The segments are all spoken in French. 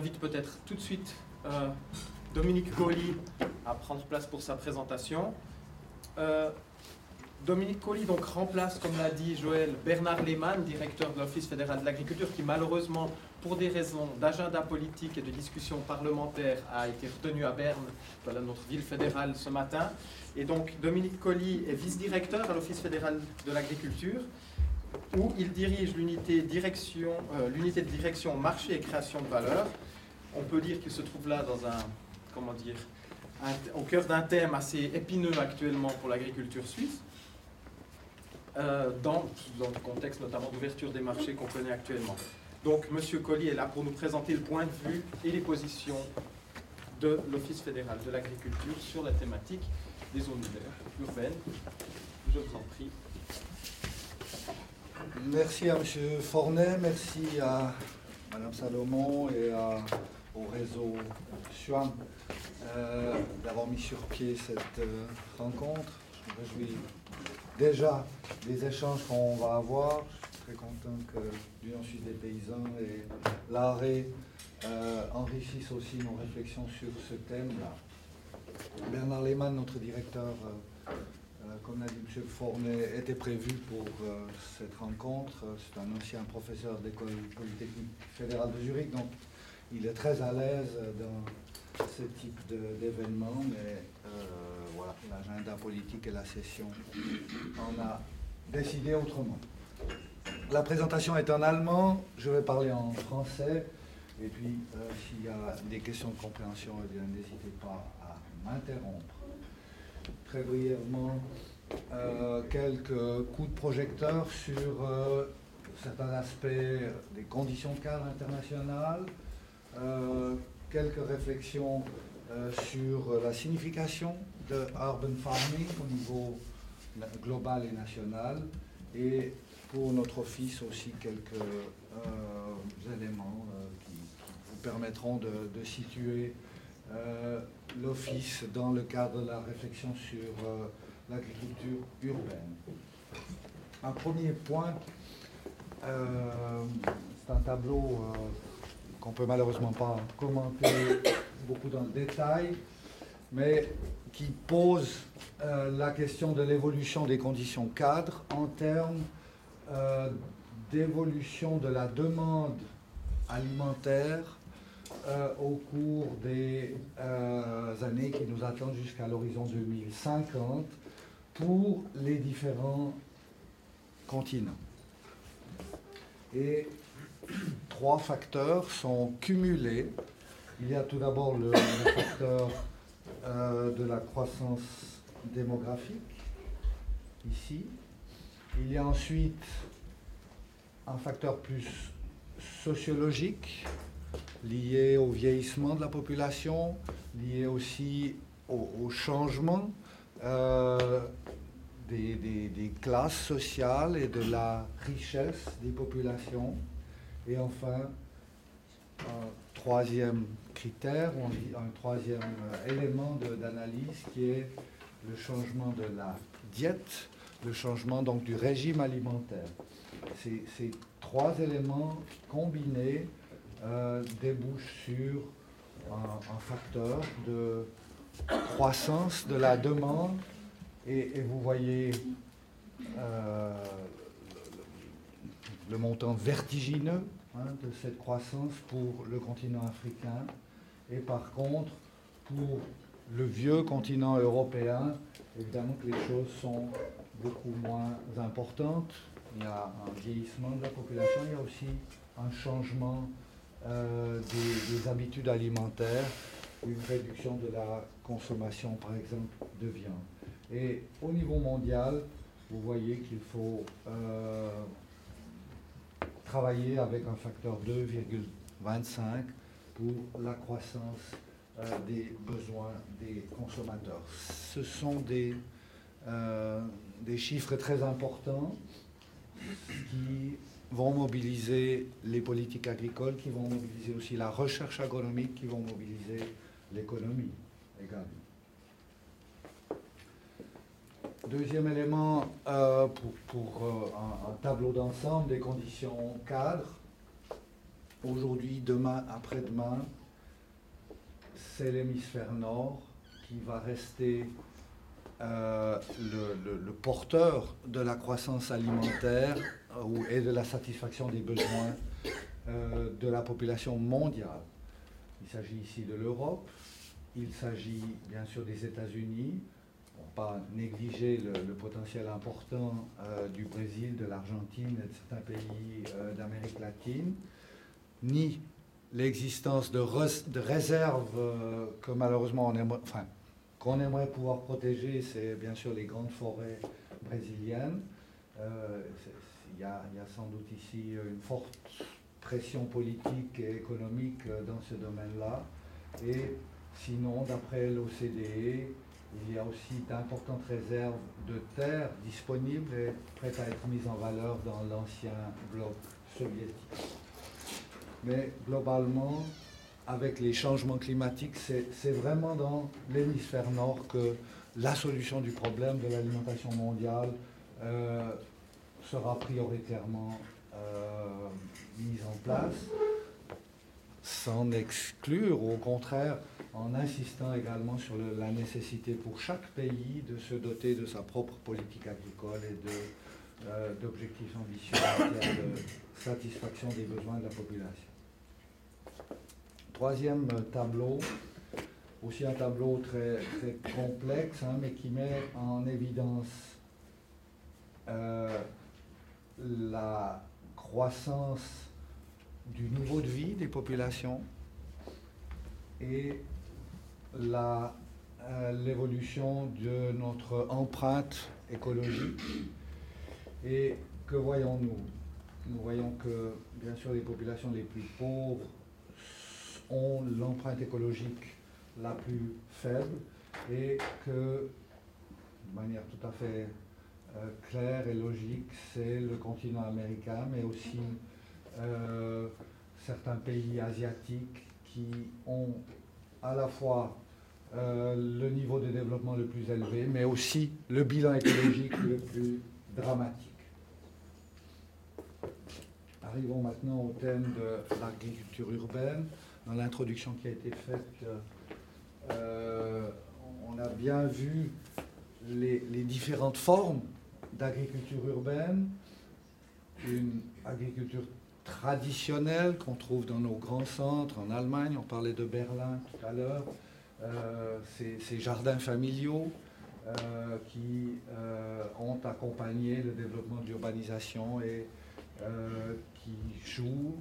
j'invite peut-être tout de suite euh, Dominique Colli à prendre place pour sa présentation. Euh, Dominique Colli donc remplace, comme l'a dit Joël, Bernard Lehmann, directeur de l'Office fédéral de l'agriculture, qui malheureusement, pour des raisons d'agenda politique et de discussion parlementaire, a été retenu à Berne, voilà notre ville fédérale, ce matin. Et donc Dominique Colli est vice-directeur à l'Office fédéral de l'agriculture, où il dirige l'unité direction, euh, l'unité de direction marché et création de valeur. On peut dire qu'il se trouve là dans un, comment dire, au cœur d'un thème assez épineux actuellement pour l'agriculture suisse euh, dans, dans le contexte notamment d'ouverture des marchés qu'on connaît actuellement. Donc, M. Colli est là pour nous présenter le point de vue et les positions de l'Office fédéral de l'agriculture sur la thématique des zones ur- urbaines. Je vous en prie. Merci à M. Fornet, merci à Mme Salomon et à- au réseau SUAM euh, d'avoir mis sur pied cette euh, rencontre. Je me réjouis déjà des échanges qu'on va avoir. Je suis très content que l'Union suisse des paysans et l'arrêt euh, enrichissent aussi nos réflexions sur ce thème-là. Bernard Lehmann, notre directeur Comme l'a dit M. Fornet, était prévu pour cette rencontre. C'est un ancien professeur d'école polytechnique fédérale de Zurich, donc il est très à l'aise dans ce type d'événement, mais euh, voilà, l'agenda politique et la session en a décidé autrement. La présentation est en allemand, je vais parler en français, et puis euh, s'il y a des questions de compréhension, eh n'hésitez pas à m'interrompre très brièvement euh, quelques coups de projecteur sur euh, certains aspects des conditions de cadre internationales, euh, quelques réflexions euh, sur la signification de urban farming au niveau global et national, et pour notre office aussi quelques euh, éléments euh, qui, vous permettront de, situer euh, l'Office dans le cadre de la réflexion sur euh, l'agriculture urbaine. Un premier point, euh, c'est un tableau euh, qu'on peut malheureusement pas commenter beaucoup dans le détail, mais qui pose euh, la question de l'évolution des conditions cadres en termes euh, d'évolution de la demande alimentaire euh, au cours des années qui nous attendent jusqu'à l'horizon 2050 pour les différents continents. Et trois facteurs sont cumulés. Il y a tout d'abord le, facteur euh, de la croissance démographique, ici. Il y a ensuite un facteur plus sociologique, lié au vieillissement de la population, lié aussi au, changement euh, des classes sociales et de la richesse des populations. Et enfin, un troisième critère, un troisième euh, élément d'analyse qui est le changement de la diète, le changement donc du régime alimentaire. Ces, trois éléments combinés euh, débouchent sur un, facteur de croissance de la demande et, vous voyez euh, le montant vertigineux hein, de cette croissance pour le continent africain et par contre pour le vieux continent européen, évidemment que les choses sont beaucoup moins importantes. Il y a un vieillissement de la population, il y a aussi un changement euh, des, des habitudes alimentaires, une réduction de la consommation, par exemple, de viande. Et au niveau mondial, vous voyez qu'il faut euh, travailler avec un facteur 2,25 pour la croissance euh, des besoins des consommateurs. Ce sont des, euh, des chiffres très importants qui vont mobiliser les politiques agricoles, qui vont mobiliser aussi la recherche agronomique, qui vont mobiliser l'économie également. Deuxième élément euh, pour, euh, un, tableau d'ensemble des conditions cadres. aujourd'hui, demain, après-demain, c'est l'hémisphère nord qui va rester euh, le, porteur de la croissance alimentaire et de la satisfaction des besoins de la population mondiale. Il s'agit ici de l'Europe, il s'agit bien sûr des États-Unis, pas négliger le, potentiel important du Brésil, de l'Argentine et de certains pays d'Amérique latine, ni l'existence de, de, réserves que malheureusement on enfin, qu'on aimerait pouvoir protéger, c'est bien sûr les grandes forêts brésiliennes. Euh, il y, a sans doute ici une forte pression politique et économique euh, dans ce domaine-là. Et sinon, d'après l'OCDE, il y a aussi d'importantes réserves de terres disponibles et prêtes à être mises en valeur dans l'ancien bloc soviétique. Mais globalement, avec les changements climatiques, c'est vraiment dans l'hémisphère nord que la solution du problème de l'alimentation mondiale euh, sera prioritairement euh, mise en place, sans exclure, au contraire, en insistant également sur la nécessité pour chaque pays de se doter de sa propre politique agricole et euh, d'objectifs ambitieux en termes de satisfaction des besoins de la population. Troisième tableau, aussi un tableau très, très complexe, hein, mais qui met en évidence euh, la croissance du niveau de vie des populations et euh, l'évolution de notre empreinte écologique. Et que voyons-nous? Nous voyons que, bien sûr, les populations les plus pauvres ont l'empreinte écologique la plus faible et que, de manière tout à fait euh, claire et logique, c'est le continent américain, mais aussi euh, certains pays asiatiques qui ont à la fois euh, le niveau de développement le plus élevé, mais aussi le bilan écologique le plus dramatique. Arrivons maintenant au thème de l'agriculture urbaine. Dans l'introduction qui a été faite, euh, on a bien vu les, différentes formes d'agriculture urbaine, une agriculture traditionnelle qu'on trouve dans nos grands centres en Allemagne, on parlait de Berlin tout à l'heure, euh, ces, jardins familiaux euh, qui ont accompagné le développement de l'urbanisation et qui jouent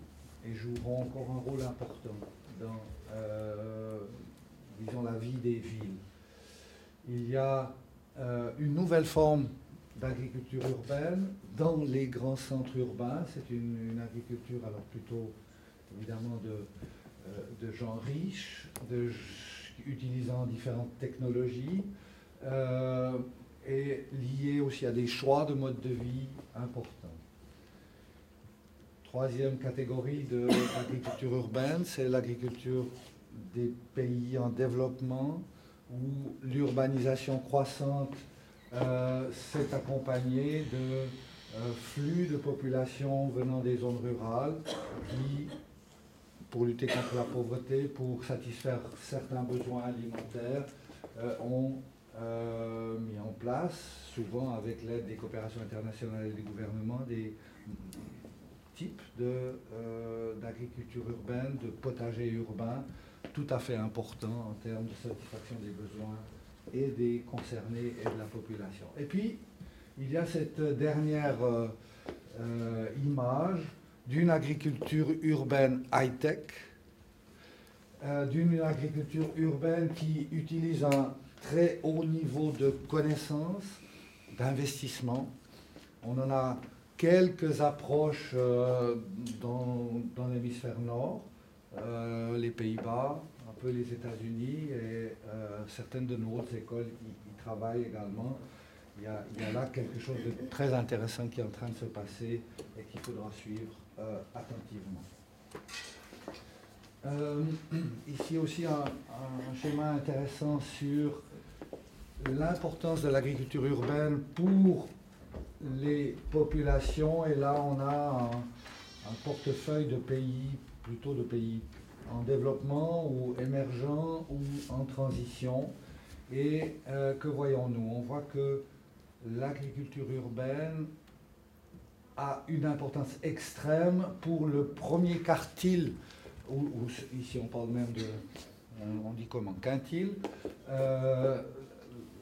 et joueront encore un rôle important dans euh, disons, la vie des villes. Il y a euh, une nouvelle forme d'agriculture urbaine dans les grands centres urbains. C'est une, agriculture alors plutôt évidemment de, euh, de gens riches, de, utilisant différentes technologies et liées aussi à des choix de mode de vie importants. Troisième catégorie de l'agriculture urbaine, c'est l'agriculture des pays en développement où l'urbanisation croissante euh, s'est accompagnée de euh, flux de population venant des zones rurales qui, pour lutter contre la pauvreté, pour satisfaire certains besoins alimentaires, euh, ont mis en place, souvent avec l'aide des coopérations internationales et des gouvernements, des type euh, d'agriculture urbaine, de potager urbain, tout à fait important en termes de satisfaction des besoins et des concernés et de la population. Et puis, il y a cette dernière euh, euh, image d'une agriculture urbaine high-tech, d'une agriculture urbaine qui utilise un très haut niveau de connaissance, d'investissement. On en a quelques approches euh, dans, l'hémisphère nord, euh, les Pays-Bas, un peu les États-Unis et euh, certaines de nos autres écoles y, travaillent également. Il y, a, là quelque chose de très intéressant qui est en train de se passer et qu'il faudra suivre attentivement. ici aussi un, schéma intéressant sur l'importance de l'agriculture urbaine pour les populations, et là on a un, portefeuille de pays plutôt de pays en développement ou émergents ou en transition. Et que voyons-nous? On voit que l'agriculture urbaine a une importance extrême pour le premier quartile, ou, ici on parle même de, on, dit comment, quintile, euh,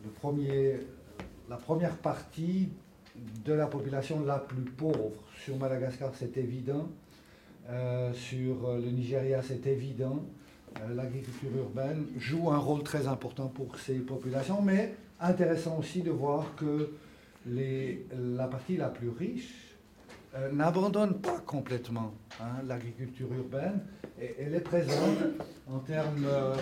le premier, la première partie de la population la plus pauvre. Sur Madagascar, c'est évident. Euh, sur le Nigeria, c'est évident. Euh, l'agriculture urbaine joue un rôle très important pour ces populations, mais intéressant aussi de voir que la partie la plus riche euh, n'abandonne pas complètement hein, l'agriculture urbaine. Et, elle est présente en termes, euh,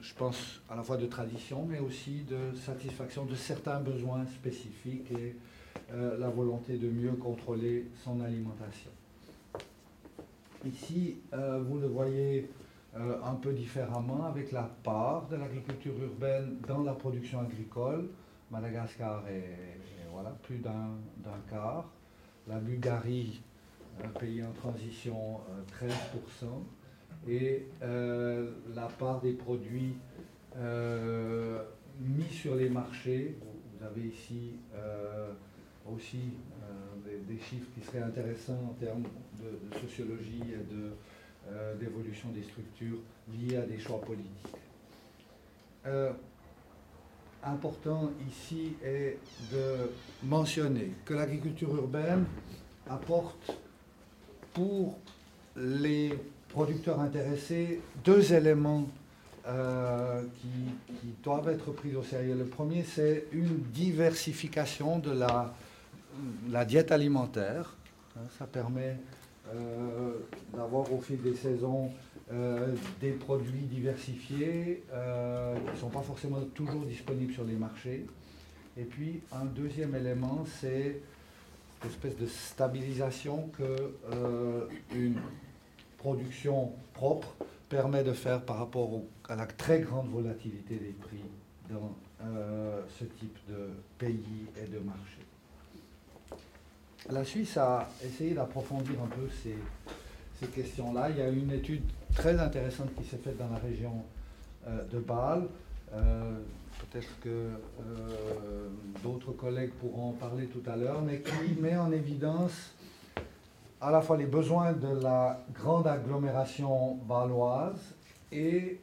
je pense, à la fois de tradition, mais aussi de satisfaction de certains besoins spécifiques et euh, la volonté de mieux contrôler son alimentation. Ici, vous le voyez un peu différemment avec la part de l'agriculture urbaine dans la production agricole. Madagascar est, voilà, plus d'un quart. La Bulgarie, un pays en transition, 13%, euh, et euh, la part des produits euh, mis sur les marchés, vous avez ici aussi des, chiffres qui seraient intéressants en termes de, sociologie et d'évolution des structures liées à des choix politiques important ici est de mentionner que l'agriculture urbaine apporte pour les producteurs intéressés deux éléments euh, qui, doivent être pris au sérieux. Le premier, c'est une diversification de la, la diète alimentaire. Ça permet euh, d'avoir au fil des saisons euh, des produits diversifiés euh, qui ne sont pas forcément toujours disponibles sur les marchés. Et puis un deuxième élément, c'est cette espèce de stabilisation que une production propre permet de faire par rapport à la très grande volatilité des prix dans ce type de pays et de marché. La Suisse a essayé d'approfondir un peu ces, questions-là. Il y a une étude très intéressante qui s'est faite dans la région euh, de Bâle. Euh, peut-être que euh, d'autres collègues pourront en parler tout à l'heure, mais qui met en évidence à la fois les besoins de la grande agglomération baloise et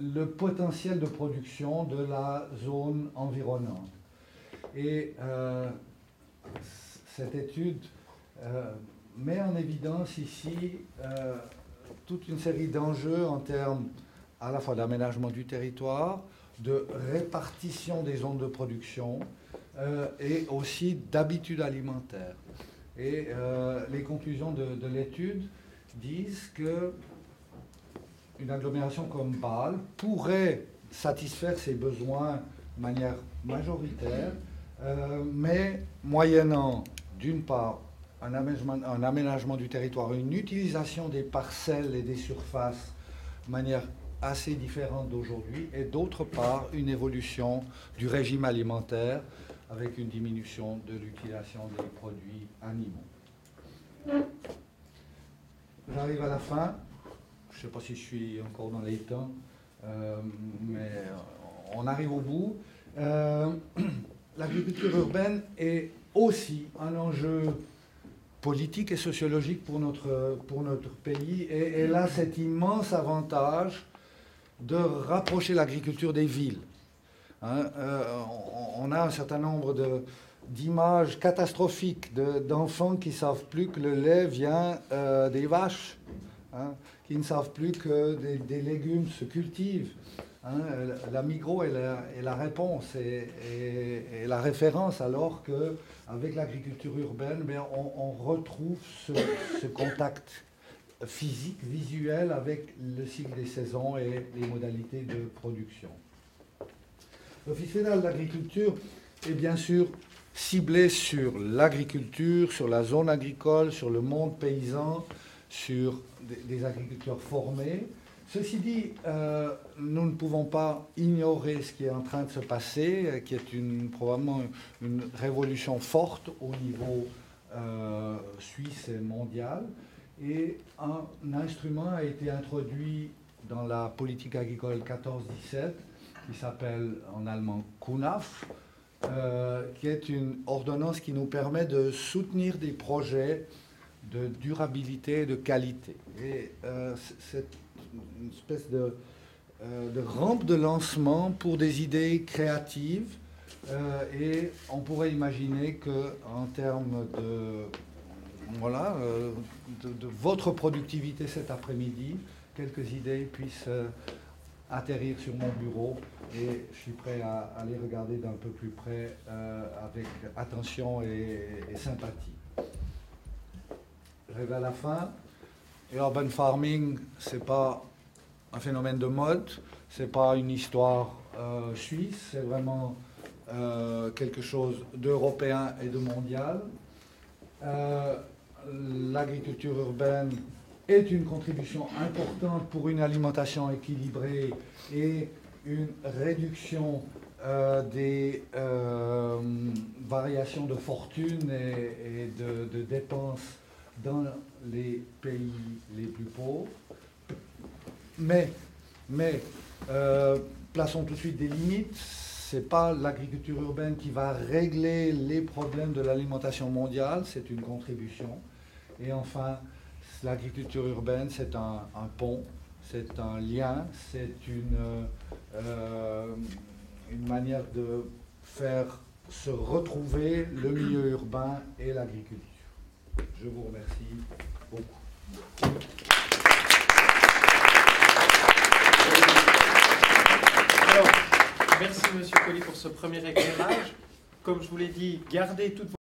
le potentiel de production de la zone environnante. Cette étude met en évidence ici toute une série d'enjeux en termes à la fois d'aménagement du territoire, de répartition des zones de production euh, et aussi d'habitudes alimentaires. Et euh, les conclusions de, de l'étude disent que une agglomération comme Bâle pourrait satisfaire ses besoins de manière majoritaire, euh, mais moyennant d'une part un aménagement, du territoire, une utilisation des parcelles et des surfaces de manière assez différente d'aujourd'hui, et d'autre part une évolution du régime alimentaire avec une diminution de l'utilisation des produits animaux. J'arrive à la fin. Je ne sais pas si je suis encore dans les temps, euh, mais on arrive au bout. Euh, l'agriculture urbaine est aussi un enjeu politique et sociologique pour notre, pour notre pays. Et elle a cet immense avantage de rapprocher l'agriculture des villes. Hein, euh, on, a un certain nombre d'images catastrophiques d'enfants qui ne savent plus que le lait vient euh, des vaches, hein, qui ne savent plus que des, légumes se cultivent. Hein. la migro est la, réponse et, la référence alors que avec l'agriculture urbaine, mais on, retrouve ce, contact physique, visuel avec le cycle des saisons et les modalités de production. L'Office fédéral de l'agriculture est bien sûr ciblé sur l'agriculture, sur la zone agricole, sur le monde paysan, sur des agriculteurs formés, Ceci dit, euh, nous ne pouvons pas ignorer ce qui est en train de se passer, euh, qui est probablement une révolution forte au niveau euh, suisse et mondial. Et un instrument a été introduit dans la politique agricole 14-17 qui s'appelle en allemand KUNAF, qui est une ordonnance qui nous permet de soutenir des projets de durabilité et de qualité. Une espèce de, euh, de, rampe de lancement pour des idées créatives. et on pourrait imaginer qu'en termes de, voilà, de, de, votre productivité cet après-midi, quelques idées puissent atterrir sur mon bureau et je suis prêt à, aller regarder d'un peu plus près euh, avec attention et, sympathie. Je à la fin. Urban farming, ce n'est pas un phénomène de mode, ce n'est pas une histoire euh, suisse, c'est vraiment euh, quelque chose d'européen et de mondial. L'agriculture urbaine est une contribution importante pour une alimentation équilibrée et une réduction euh, des euh, variations de fortune et, de, dépenses dans les pays les plus pauvres. Mais, mais euh, plaçons tout de suite des limites. Ce n'est pas l'agriculture urbaine qui va régler les problèmes de l'alimentation mondiale, c'est une contribution. Et enfin, l'agriculture urbaine, c'est un, pont, c'est un lien, c'est une, euh, une manière de faire se retrouver le milieu urbain et l'agriculture. Je vous remercie beaucoup. Merci Monsieur Colli pour ce premier éclairage. Comme je vous l'ai dit, gardez toutes vos